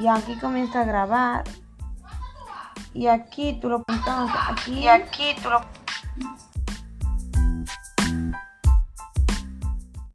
Y aquí comienza a grabar. Y aquí tú lo apuntas aquí. Y aquí tú lo